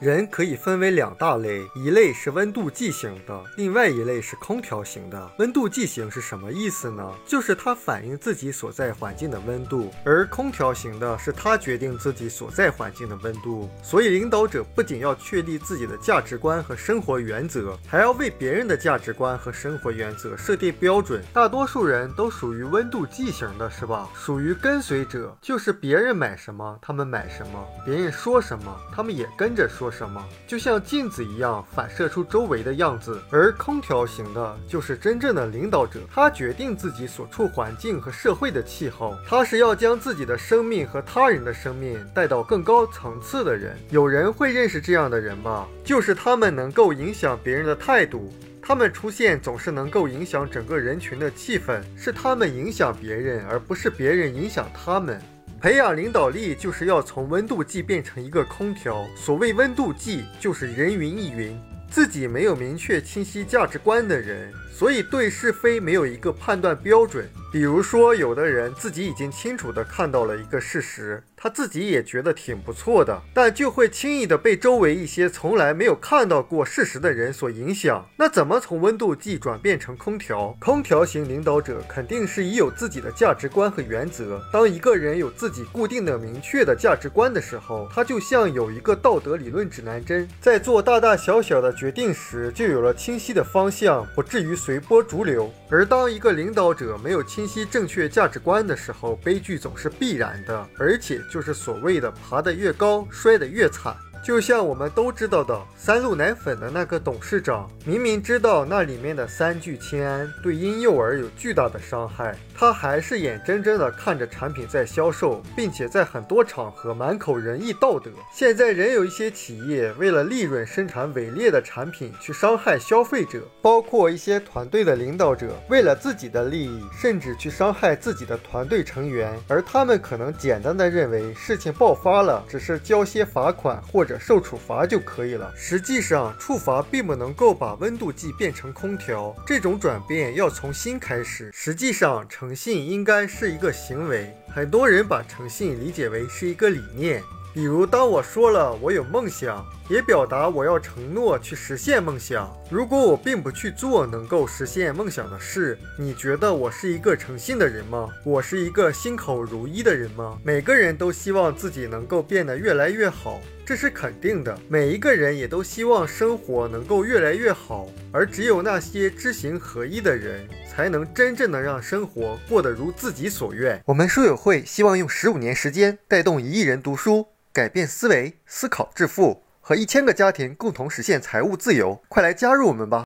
人可以分为两大类，一类是温度计型的，另外一类是空调型的。温度计型是什么意思呢？就是它反映自己所在环境的温度，而空调型的是它决定自己所在环境的温度。所以，领导者不仅要确立自己的价值观和生活原则，还要为别人的价值观和生活原则设定标准。大多数人都属于温度计型的，是吧？属于跟随者，就是别人买什么，他们买什么；别人说什么，他们也跟着说什么，就像镜子一样反射出周围的样子。而空调型的，就是真正的领导者，他决定自己所处环境和社会的气候，他是要将自己的生命和他人的生命带到更高层次的人。有人会认识这样的人吧？就是他们能够影响别人的态度。他们出现总是能够影响整个人群的气氛，是他们影响别人，而不是别人影响他们。培养领导力就是要从温度计变成一个空调。所谓温度计，就是人云亦云，自己没有明确清晰价值观的人，所以对是非没有一个判断标准。比如说，有的人自己已经清楚地看到了一个事实。他自己也觉得挺不错的，但就会轻易的被周围一些从来没有看到过事实的人所影响。那怎么从温度计转变成空调？空调型领导者肯定是已有自己的价值观和原则。当一个人有自己固定的、明确的价值观的时候，他就像有一个道德理论指南针，在做大大小小的决定时就有了清晰的方向，不至于随随波逐流。而当一个领导者没有清晰正确价值观的时候，悲剧总是必然的，而且。就是所谓的爬得越高，摔得越惨。就像我们都知道的三鹿奶粉的那个董事长，明明知道那里面的三聚氰胺对婴幼儿有巨大的伤害，他还是眼睁睁地看着产品在销售，并且在很多场合满口仁义道德。现在仍有一些企业为了利润生产伪劣的产品去伤害消费者，包括一些团队的领导者为了自己的利益，甚至去伤害自己的团队成员，而他们可能简单的认为事情爆发了，只是交些罚款或者。受处罚就可以了。实际上，处罚并不能够把温度计变成空调。这种转变要从心开始。实际上成，诚信应该是一个行为。很多人把诚信理解为是一个理念。比如，当我说了我有梦想，也表达我要承诺去实现梦想。如果我并不去做能够实现梦想的事，你觉得我是一个诚信的人吗？我是一个心口如一的人吗？每个人都希望自己能够变得越来越好，这是肯定的。每一个人也都希望生活能够越来越好，而只有那些知行合一的人，才能真正的让生活过得如自己所愿。我们书友会希望用十五年时间带动一亿人读书。改变思维，思考致富，和一千个家庭共同实现财务自由，快来加入我们吧！